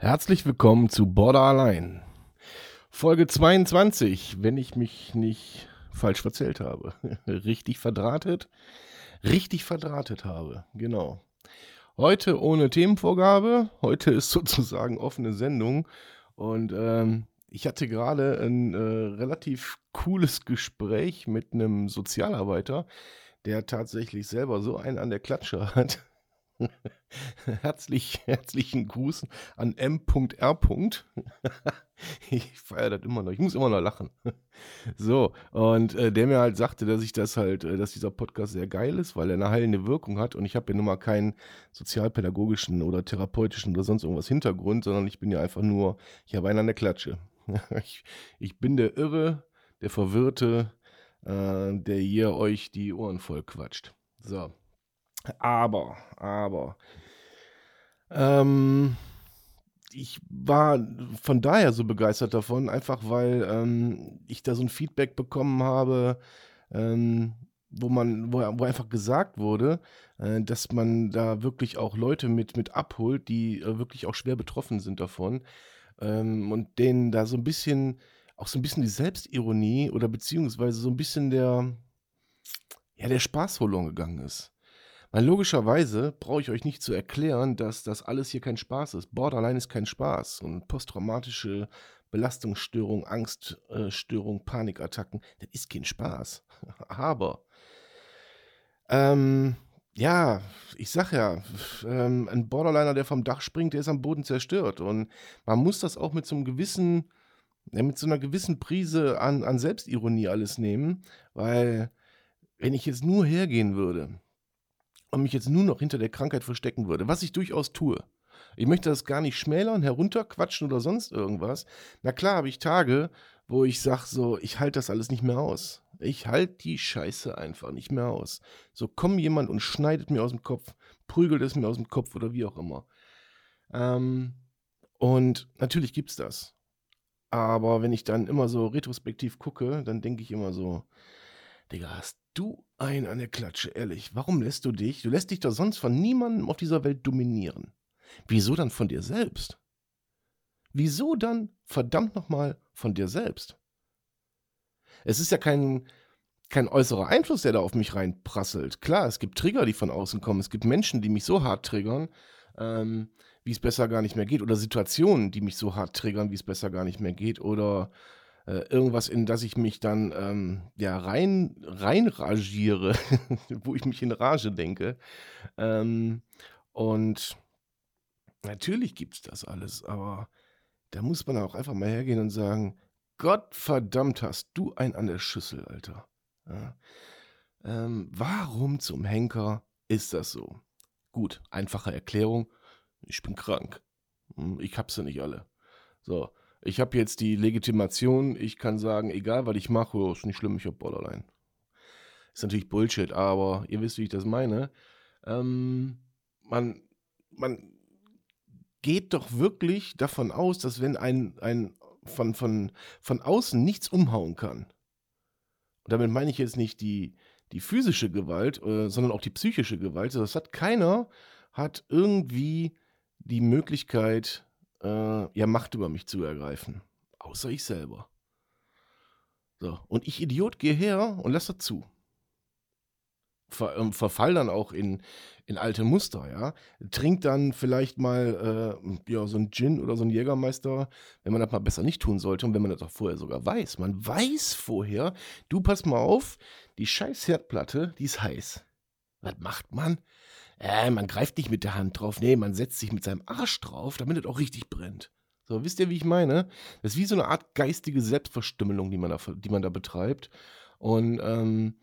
Herzlich willkommen zu Border Allein. Folge 22, wenn ich mich nicht falsch verzählt habe. richtig verdrahtet. Richtig verdrahtet habe, genau. Heute ohne Themenvorgabe. Heute ist sozusagen offene Sendung. Und ähm, ich hatte gerade ein äh, relativ cooles Gespräch mit einem Sozialarbeiter, der tatsächlich selber so einen an der Klatsche hat. Herzlich, herzlichen Gruß an M.R. ich feiere das immer noch. Ich muss immer noch lachen. So, und äh, der mir halt sagte, dass ich das halt, äh, dass dieser Podcast sehr geil ist, weil er eine heilende Wirkung hat. Und ich habe ja nun mal keinen sozialpädagogischen oder therapeutischen oder sonst irgendwas Hintergrund, sondern ich bin ja einfach nur, ich habe einen an der Klatsche. ich, ich bin der Irre, der Verwirrte, äh, der hier euch die Ohren voll quatscht. So. Aber, aber, ähm, ich war von daher so begeistert davon, einfach weil ähm, ich da so ein Feedback bekommen habe, ähm, wo man, wo, wo, einfach gesagt wurde, äh, dass man da wirklich auch Leute mit, mit abholt, die äh, wirklich auch schwer betroffen sind davon ähm, und denen da so ein bisschen, auch so ein bisschen die Selbstironie oder beziehungsweise so ein bisschen der, ja, der Spaß verloren gegangen ist. Weil logischerweise brauche ich euch nicht zu erklären, dass das alles hier kein Spaß ist. Borderline ist kein Spaß. Und posttraumatische Belastungsstörung, Angststörung, Panikattacken, das ist kein Spaß. Aber, ähm, ja, ich sag ja, ähm, ein Borderliner, der vom Dach springt, der ist am Boden zerstört. Und man muss das auch mit so einem gewissen, ja, mit so einer gewissen Prise an, an Selbstironie alles nehmen, weil wenn ich jetzt nur hergehen würde und mich jetzt nur noch hinter der Krankheit verstecken würde, was ich durchaus tue. Ich möchte das gar nicht schmälern, herunterquatschen oder sonst irgendwas. Na klar habe ich Tage, wo ich sage so, ich halte das alles nicht mehr aus. Ich halte die Scheiße einfach nicht mehr aus. So kommt jemand und schneidet mir aus dem Kopf, prügelt es mir aus dem Kopf oder wie auch immer. Ähm, und natürlich gibt es das. Aber wenn ich dann immer so retrospektiv gucke, dann denke ich immer so, Digga, hast du einen an der Klatsche, ehrlich. Warum lässt du dich? Du lässt dich doch sonst von niemandem auf dieser Welt dominieren. Wieso dann von dir selbst? Wieso dann verdammt nochmal von dir selbst? Es ist ja kein, kein äußerer Einfluss, der da auf mich reinprasselt. Klar, es gibt Trigger, die von außen kommen. Es gibt Menschen, die mich so hart triggern, ähm, wie es besser gar nicht mehr geht. Oder Situationen, die mich so hart triggern, wie es besser gar nicht mehr geht. Oder äh, irgendwas, in das ich mich dann ähm, ja rein reinragiere, wo ich mich in Rage denke. Ähm, und natürlich gibt es das alles, aber da muss man auch einfach mal hergehen und sagen, Gott verdammt hast du ein an der Schüssel, Alter. Ja. Ähm, warum zum Henker ist das so? Gut, einfache Erklärung. Ich bin krank. Hm, ich hab's ja nicht alle. So, ich habe jetzt die Legitimation, ich kann sagen, egal was ich mache, ist nicht schlimm, ich habe Borderline. Ist natürlich Bullshit, aber ihr wisst, wie ich das meine. Ähm, man, man geht doch wirklich davon aus, dass wenn ein, ein von, von, von außen nichts umhauen kann, und damit meine ich jetzt nicht die, die physische Gewalt, äh, sondern auch die psychische Gewalt, das hat keiner, hat irgendwie die Möglichkeit, äh, ja, Macht über mich zu ergreifen. Außer ich selber. So, und ich Idiot gehe her und lasse zu. Ver, ähm, verfall dann auch in, in alte Muster, ja. Trink dann vielleicht mal äh, ja, so ein Gin oder so ein Jägermeister, wenn man das mal besser nicht tun sollte und wenn man das auch vorher sogar weiß. Man weiß vorher, du pass mal auf, die scheiß Herdplatte, die ist heiß. Was macht man? Äh, man greift nicht mit der Hand drauf. Nee, man setzt sich mit seinem Arsch drauf, damit es auch richtig brennt. So, wisst ihr, wie ich meine? Das ist wie so eine Art geistige Selbstverstümmelung, die man da, die man da betreibt. Und ähm,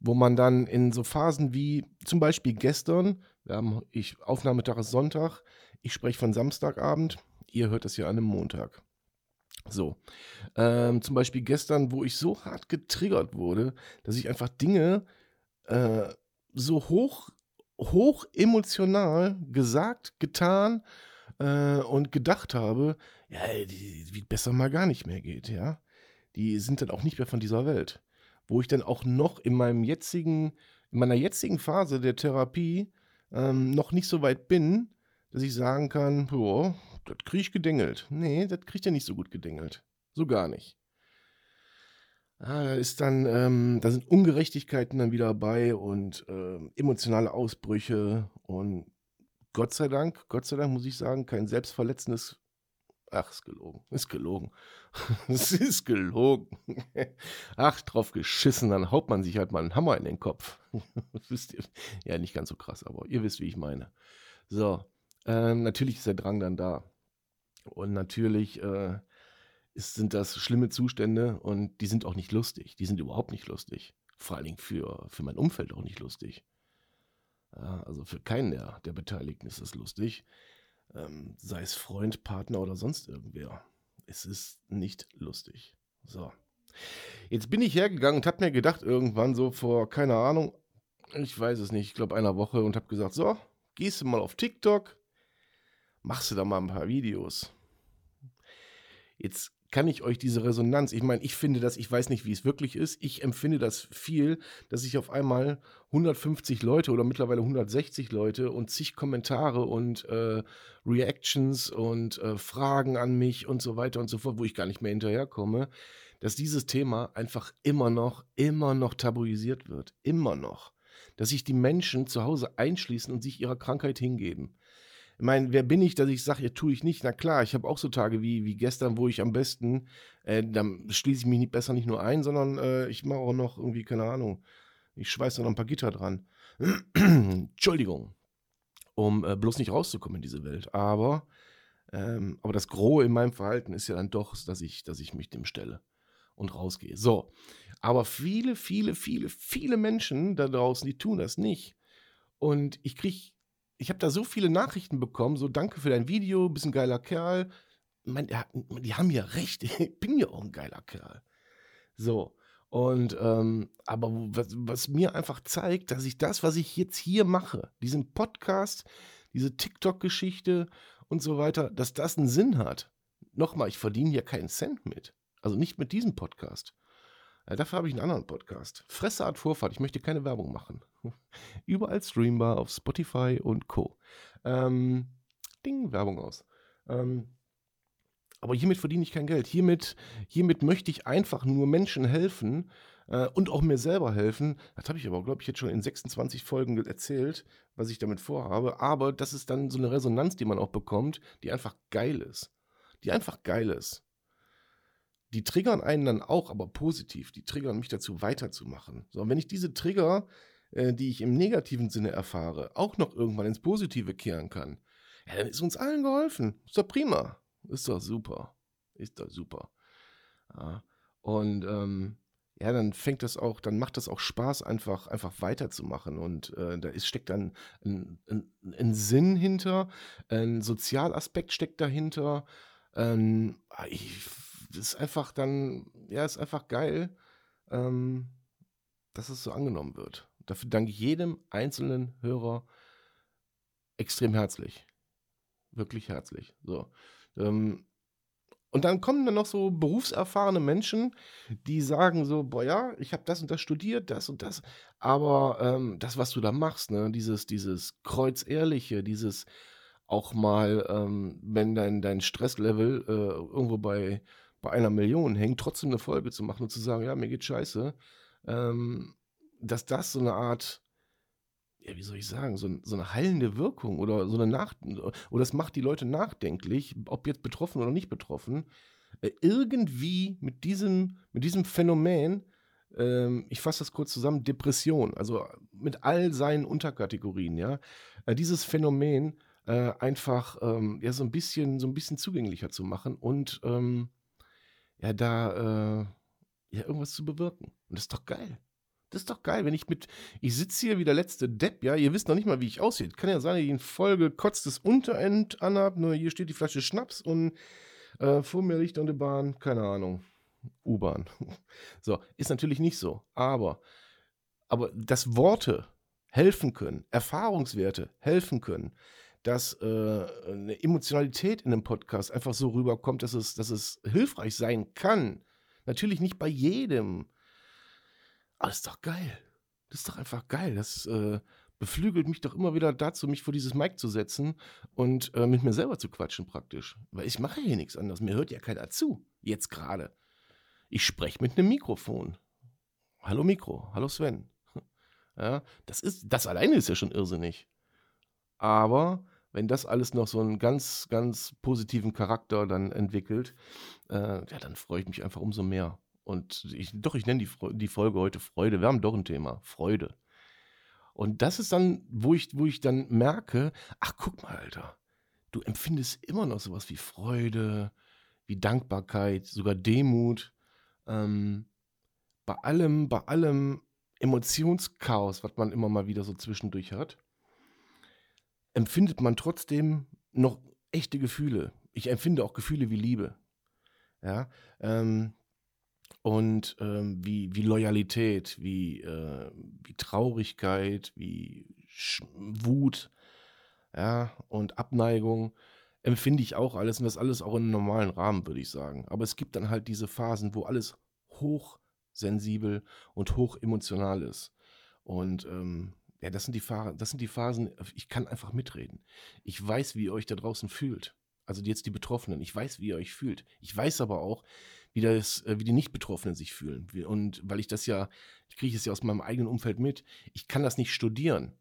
wo man dann in so Phasen wie zum Beispiel gestern, wir haben ich, Aufnahmetag ist Sonntag, ich spreche von Samstagabend, ihr hört das ja an einem Montag. So, ähm, zum Beispiel gestern, wo ich so hart getriggert wurde, dass ich einfach Dinge äh, so hoch, hoch emotional gesagt, getan äh, und gedacht habe, ja, die, wie besser mal gar nicht mehr geht, ja. Die sind dann auch nicht mehr von dieser Welt. Wo ich dann auch noch in meinem jetzigen, in meiner jetzigen Phase der Therapie ähm, noch nicht so weit bin, dass ich sagen kann, boah, das kriege ich gedengelt. Nee, das kriegt er nicht so gut gedengelt. So gar nicht. Ah, da ist dann, ähm, da sind Ungerechtigkeiten dann wieder dabei und ähm, emotionale Ausbrüche und Gott sei Dank, Gott sei Dank muss ich sagen, kein selbstverletzendes. Ach, ist gelogen. Ist gelogen. es ist gelogen. Ach, drauf geschissen, dann haut man sich halt mal einen Hammer in den Kopf. wisst ihr? Ja, nicht ganz so krass, aber ihr wisst, wie ich meine. So, ähm, natürlich ist der Drang dann da. Und natürlich äh, ist, sind das schlimme Zustände und die sind auch nicht lustig. Die sind überhaupt nicht lustig. Vor allen Dingen für, für mein Umfeld auch nicht lustig. Also für keinen der, der Beteiligten ist es lustig. Ähm, sei es Freund, Partner oder sonst irgendwer. Es ist nicht lustig. So. Jetzt bin ich hergegangen und habe mir gedacht, irgendwann so vor, keine Ahnung, ich weiß es nicht, ich glaube einer Woche und habe gesagt, so, gehst du mal auf TikTok, machst du da mal ein paar Videos. Jetzt kann ich euch diese Resonanz, ich meine, ich finde das, ich weiß nicht, wie es wirklich ist, ich empfinde das viel, dass ich auf einmal 150 Leute oder mittlerweile 160 Leute und zig Kommentare und äh, Reactions und äh, Fragen an mich und so weiter und so fort, wo ich gar nicht mehr hinterherkomme, dass dieses Thema einfach immer noch, immer noch tabuisiert wird. Immer noch. Dass sich die Menschen zu Hause einschließen und sich ihrer Krankheit hingeben. Ich meine, wer bin ich, dass ich sage, ja, tue ich nicht? Na klar, ich habe auch so Tage wie, wie gestern, wo ich am besten, äh, dann schließe ich mich nicht, besser nicht nur ein, sondern äh, ich mache auch noch irgendwie, keine Ahnung, ich schweiße noch ein paar Gitter dran. Entschuldigung, um äh, bloß nicht rauszukommen in diese Welt. Aber, ähm, aber das Grohe in meinem Verhalten ist ja dann doch, dass ich, dass ich mich dem stelle und rausgehe. So, aber viele, viele, viele, viele Menschen da draußen, die tun das nicht. Und ich kriege ich habe da so viele Nachrichten bekommen, so danke für dein Video, bist ein geiler Kerl. Man, die haben ja recht, ich bin ja auch ein geiler Kerl. So. Und, ähm, aber was, was, mir einfach zeigt, dass ich das, was ich jetzt hier mache, diesen Podcast, diese TikTok-Geschichte und so weiter, dass das einen Sinn hat. Nochmal, ich verdiene ja keinen Cent mit. Also nicht mit diesem Podcast. Ja, dafür habe ich einen anderen Podcast. Fressart Vorfahrt. Ich möchte keine Werbung machen. Überall streambar auf Spotify und Co. Ähm, Ding, Werbung aus. Ähm, aber hiermit verdiene ich kein Geld. Hiermit, hiermit möchte ich einfach nur Menschen helfen äh, und auch mir selber helfen. Das habe ich aber, glaube ich, jetzt schon in 26 Folgen erzählt, was ich damit vorhabe. Aber das ist dann so eine Resonanz, die man auch bekommt, die einfach geil ist. Die einfach geil ist die triggern einen dann auch, aber positiv. Die triggern mich dazu, weiterzumachen. So, und wenn ich diese Trigger, die ich im negativen Sinne erfahre, auch noch irgendwann ins Positive kehren kann, ja, dann ist uns allen geholfen. Ist doch prima. Ist doch super. Ist doch super. Ja, und ähm, ja, dann fängt das auch, dann macht das auch Spaß, einfach, einfach weiterzumachen. Und äh, da ist, steckt dann ein, ein, ein, Sinn hinter, ein Sozialaspekt steckt dahinter. Ähm, ich ist einfach dann, ja, ist einfach geil, ähm, dass es so angenommen wird. Dafür danke ich jedem einzelnen Hörer extrem herzlich. Wirklich herzlich. So. Ähm, und dann kommen dann noch so berufserfahrene Menschen, die sagen so, boah ja, ich habe das und das studiert, das und das, aber ähm, das, was du da machst, ne, dieses, dieses Kreuzehrliche, dieses auch mal, ähm, wenn dein, dein Stresslevel äh, irgendwo bei bei einer Million hängt, trotzdem eine Folge zu machen und zu sagen, ja, mir geht scheiße, ähm, dass das so eine Art, ja, wie soll ich sagen, so, so eine heilende Wirkung oder so eine Nach oder das macht die Leute nachdenklich, ob jetzt betroffen oder nicht betroffen, äh, irgendwie mit diesem, mit diesem Phänomen, ähm, ich fasse das kurz zusammen, Depression, also mit all seinen Unterkategorien, ja, äh, dieses Phänomen äh, einfach ähm, ja so ein bisschen, so ein bisschen zugänglicher zu machen und ähm, ja, da äh, ja, irgendwas zu bewirken. Und das ist doch geil. Das ist doch geil, wenn ich mit, ich sitze hier wie der letzte Depp, ja, ihr wisst noch nicht mal, wie ich aussehe. Kann ja sein, dass ich in Folge kotztes Unterend anhab, nur hier steht die Flasche Schnaps und äh, vor mir liegt der Bahn, keine Ahnung, U-Bahn. So, ist natürlich nicht so, aber, aber dass Worte helfen können, Erfahrungswerte helfen können, dass äh, eine Emotionalität in einem Podcast einfach so rüberkommt, dass es, dass es hilfreich sein kann. Natürlich nicht bei jedem. Aber das ist doch geil. Das ist doch einfach geil. Das äh, beflügelt mich doch immer wieder dazu, mich vor dieses Mic zu setzen und äh, mit mir selber zu quatschen praktisch. Weil ich mache hier nichts anderes. Mir hört ja keiner zu. Jetzt gerade. Ich spreche mit einem Mikrofon. Hallo Mikro. Hallo Sven. Ja, das ist, das alleine ist ja schon irrsinnig. Aber wenn das alles noch so einen ganz, ganz positiven Charakter dann entwickelt, äh, ja, dann freue ich mich einfach umso mehr. Und ich, doch, ich nenne die, die Folge heute Freude. Wir haben doch ein Thema, Freude. Und das ist dann, wo ich, wo ich dann merke, ach guck mal, Alter, du empfindest immer noch sowas wie Freude, wie Dankbarkeit, sogar Demut. Ähm, bei allem, bei allem Emotionschaos, was man immer mal wieder so zwischendurch hat, empfindet man trotzdem noch echte Gefühle. Ich empfinde auch Gefühle wie Liebe. Ja, ähm, und ähm, wie, wie Loyalität, wie, äh, wie Traurigkeit, wie Sch Wut, ja, und Abneigung empfinde ich auch alles und das alles auch in einem normalen Rahmen, würde ich sagen. Aber es gibt dann halt diese Phasen, wo alles hochsensibel und hochemotional ist. Und ähm, ja, das sind, die das sind die Phasen, ich kann einfach mitreden. Ich weiß, wie ihr euch da draußen fühlt. Also jetzt die Betroffenen. Ich weiß, wie ihr euch fühlt. Ich weiß aber auch, wie, das, äh, wie die Nicht-Betroffenen sich fühlen. Und weil ich das ja, ich kriege es ja aus meinem eigenen Umfeld mit, ich kann das nicht studieren.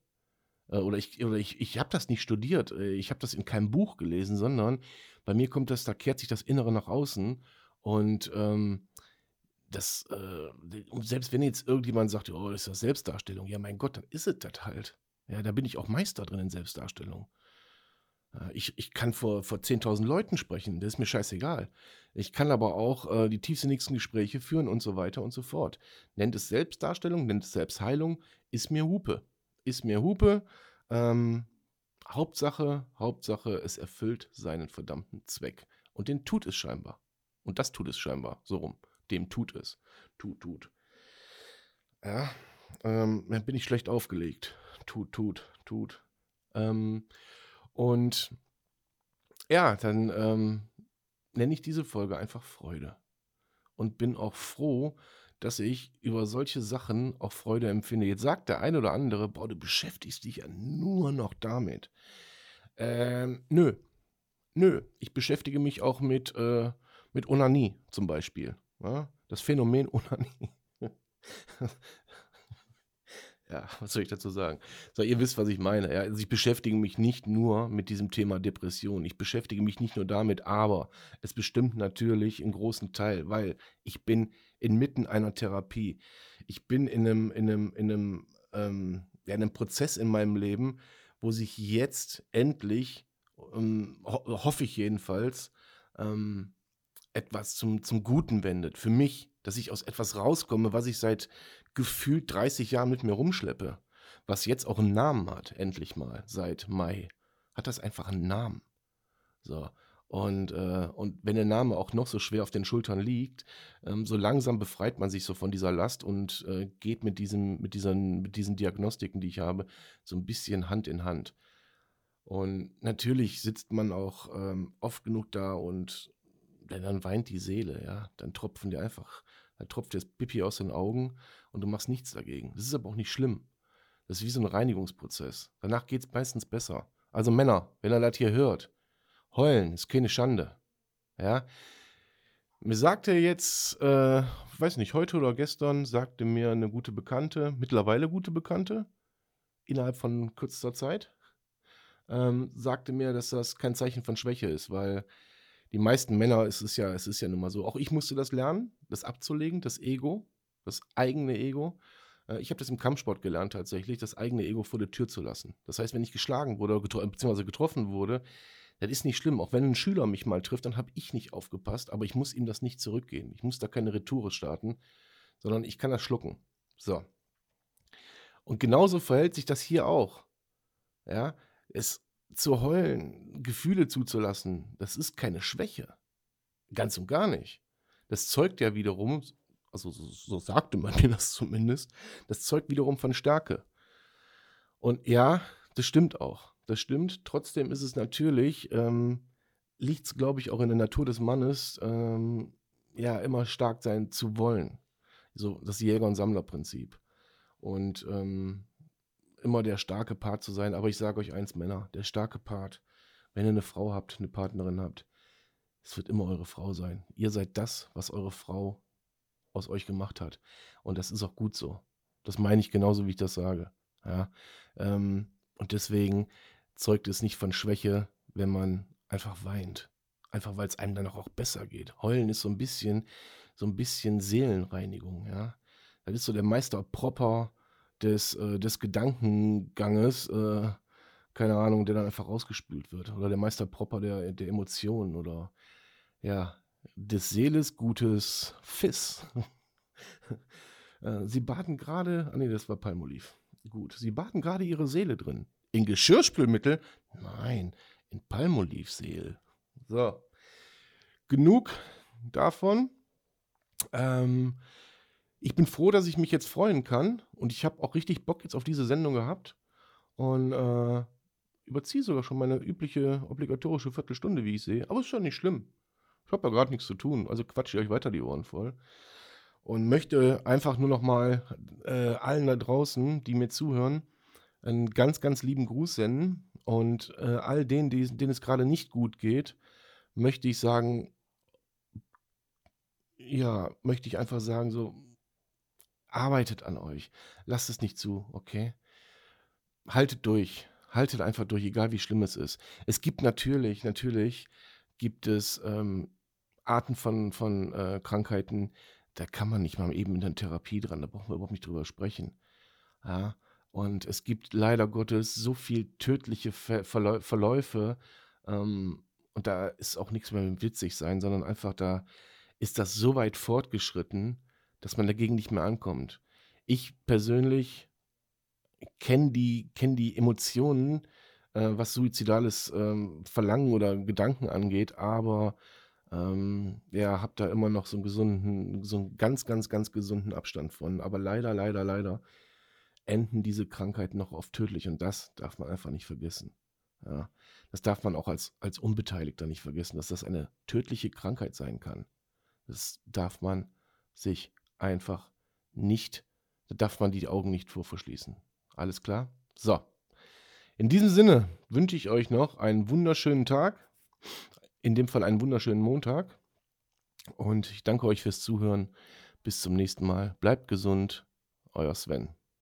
Äh, oder ich, oder ich, ich habe das nicht studiert. Äh, ich habe das in keinem Buch gelesen, sondern bei mir kommt das, da kehrt sich das Innere nach außen. Und ähm, das, äh, selbst wenn jetzt irgendjemand sagt, oh, das ist ja Selbstdarstellung, ja, mein Gott, dann ist es das halt. Ja, da bin ich auch Meister drin in Selbstdarstellung. Ich, ich kann vor, vor 10.000 Leuten sprechen, das ist mir scheißegal. Ich kann aber auch äh, die tiefsinnigsten Gespräche führen und so weiter und so fort. Nennt es Selbstdarstellung, nennt es Selbstheilung, ist mir Hupe. Ist mir Hupe. Ähm, Hauptsache, Hauptsache, es erfüllt seinen verdammten Zweck. Und den tut es scheinbar. Und das tut es scheinbar, so rum dem tut es. Tut, tut. Ja, ähm, dann bin ich schlecht aufgelegt. Tut, tut, tut. Ähm, und ja, dann ähm, nenne ich diese Folge einfach Freude. Und bin auch froh, dass ich über solche Sachen auch Freude empfinde. Jetzt sagt der eine oder andere, boah, du beschäftigst dich ja nur noch damit. Ähm, nö. Nö. Ich beschäftige mich auch mit, äh, mit Onanie zum Beispiel. Ja, das Phänomen Onanie. Ja, was soll ich dazu sagen? So, ihr wisst, was ich meine. Ja? Also ich beschäftige mich nicht nur mit diesem Thema Depression. Ich beschäftige mich nicht nur damit, aber es bestimmt natürlich einen großen Teil, weil ich bin inmitten einer Therapie. Ich bin in einem, in einem, in einem, ähm, ja, in einem Prozess in meinem Leben, wo sich jetzt endlich, ähm, ho hoffe ich jedenfalls, ähm, etwas zum, zum Guten wendet. Für mich, dass ich aus etwas rauskomme, was ich seit gefühlt 30 Jahren mit mir rumschleppe. Was jetzt auch einen Namen hat, endlich mal, seit Mai. Hat das einfach einen Namen. So. Und, äh, und wenn der Name auch noch so schwer auf den Schultern liegt, ähm, so langsam befreit man sich so von dieser Last und äh, geht mit, diesem, mit, diesen, mit diesen Diagnostiken, die ich habe, so ein bisschen Hand in Hand. Und natürlich sitzt man auch ähm, oft genug da und dann weint die Seele, ja. Dann tropfen die einfach, dann tropft das Pipi aus den Augen und du machst nichts dagegen. Das ist aber auch nicht schlimm. Das ist wie so ein Reinigungsprozess. Danach geht es meistens besser. Also Männer, wenn ihr das hier hört, heulen ist keine Schande. Ja. Mir sagte jetzt, äh, weiß nicht, heute oder gestern, sagte mir eine gute Bekannte, mittlerweile gute Bekannte, innerhalb von kürzester Zeit, ähm, sagte mir, dass das kein Zeichen von Schwäche ist, weil die meisten Männer ist es ja, es ist ja nun mal so. Auch ich musste das lernen, das abzulegen, das Ego, das eigene Ego. Äh, ich habe das im Kampfsport gelernt tatsächlich, das eigene Ego vor der Tür zu lassen. Das heißt, wenn ich geschlagen wurde getro bzw. getroffen wurde, das ist nicht schlimm. Auch wenn ein Schüler mich mal trifft, dann habe ich nicht aufgepasst, aber ich muss ihm das nicht zurückgehen. Ich muss da keine Retoure starten, sondern ich kann das schlucken. So. Und genauso verhält sich das hier auch. Ja, es zu heulen, Gefühle zuzulassen, das ist keine Schwäche. Ganz und gar nicht. Das zeugt ja wiederum, also so, so sagte man mir das zumindest, das zeugt wiederum von Stärke. Und ja, das stimmt auch. Das stimmt. Trotzdem ist es natürlich, ähm, liegt es, glaube ich, auch in der Natur des Mannes, ähm, ja, immer stark sein zu wollen. So das Jäger- und Sammlerprinzip. Und ähm, immer der starke Part zu sein. Aber ich sage euch eins, Männer, der starke Part, wenn ihr eine Frau habt, eine Partnerin habt, es wird immer eure Frau sein. Ihr seid das, was eure Frau aus euch gemacht hat. Und das ist auch gut so. Das meine ich genauso, wie ich das sage. Ja, ähm, und deswegen zeugt es nicht von Schwäche, wenn man einfach weint. Einfach weil es einem dann auch besser geht. Heulen ist so ein bisschen, so ein bisschen Seelenreinigung, ja. Das ist so der Meister Proper des, äh, des Gedankenganges, äh, keine Ahnung, der dann einfach rausgespült wird. Oder der Meister Proper der, der Emotionen oder ja, des Seeles gutes Fiss. Äh, sie baten gerade, ah nee, das war Palmoliv. Gut, sie baten gerade ihre Seele drin. In Geschirrspülmittel? Nein, in Palmolivseel. So, genug davon. Ähm, ich bin froh, dass ich mich jetzt freuen kann und ich habe auch richtig Bock jetzt auf diese Sendung gehabt und äh, überziehe sogar schon meine übliche obligatorische Viertelstunde, wie ich sehe. Aber ist schon nicht schlimm. Ich habe ja gerade nichts zu tun, also quatsche ich euch weiter die Ohren voll. Und möchte einfach nur noch mal äh, allen da draußen, die mir zuhören, einen ganz, ganz lieben Gruß senden. Und äh, all denen, die, denen es gerade nicht gut geht, möchte ich sagen, ja, möchte ich einfach sagen, so, arbeitet an euch. Lasst es nicht zu, okay? Haltet durch. Haltet einfach durch, egal wie schlimm es ist. Es gibt natürlich, natürlich gibt es ähm, Arten von, von äh, Krankheiten, da kann man nicht mal eben in der Therapie dran, da brauchen wir überhaupt nicht drüber sprechen. Ja, und es gibt leider Gottes so viel tödliche Ver Verläu Verläufe, ähm, und da ist auch nichts mehr mit witzig sein, sondern einfach da ist das so weit fortgeschritten, dass man dagegen nicht mehr ankommt. Ich persönlich kenne die, kenn die Emotionen, äh, was suizidales ähm, Verlangen oder Gedanken angeht, aber ähm, ja, habe da immer noch so einen gesunden, so einen ganz, ganz, ganz gesunden Abstand von. Aber leider, leider, leider enden diese Krankheiten noch oft tödlich und das darf man einfach nicht vergessen. Ja, das darf man auch als, als Unbeteiligter nicht vergessen, dass das eine tödliche Krankheit sein kann. Das darf man sich einfach nicht, da darf man die Augen nicht vor verschließen. Alles klar? So. In diesem Sinne wünsche ich euch noch einen wunderschönen Tag. In dem Fall einen wunderschönen Montag. Und ich danke euch fürs Zuhören. Bis zum nächsten Mal. Bleibt gesund. Euer Sven.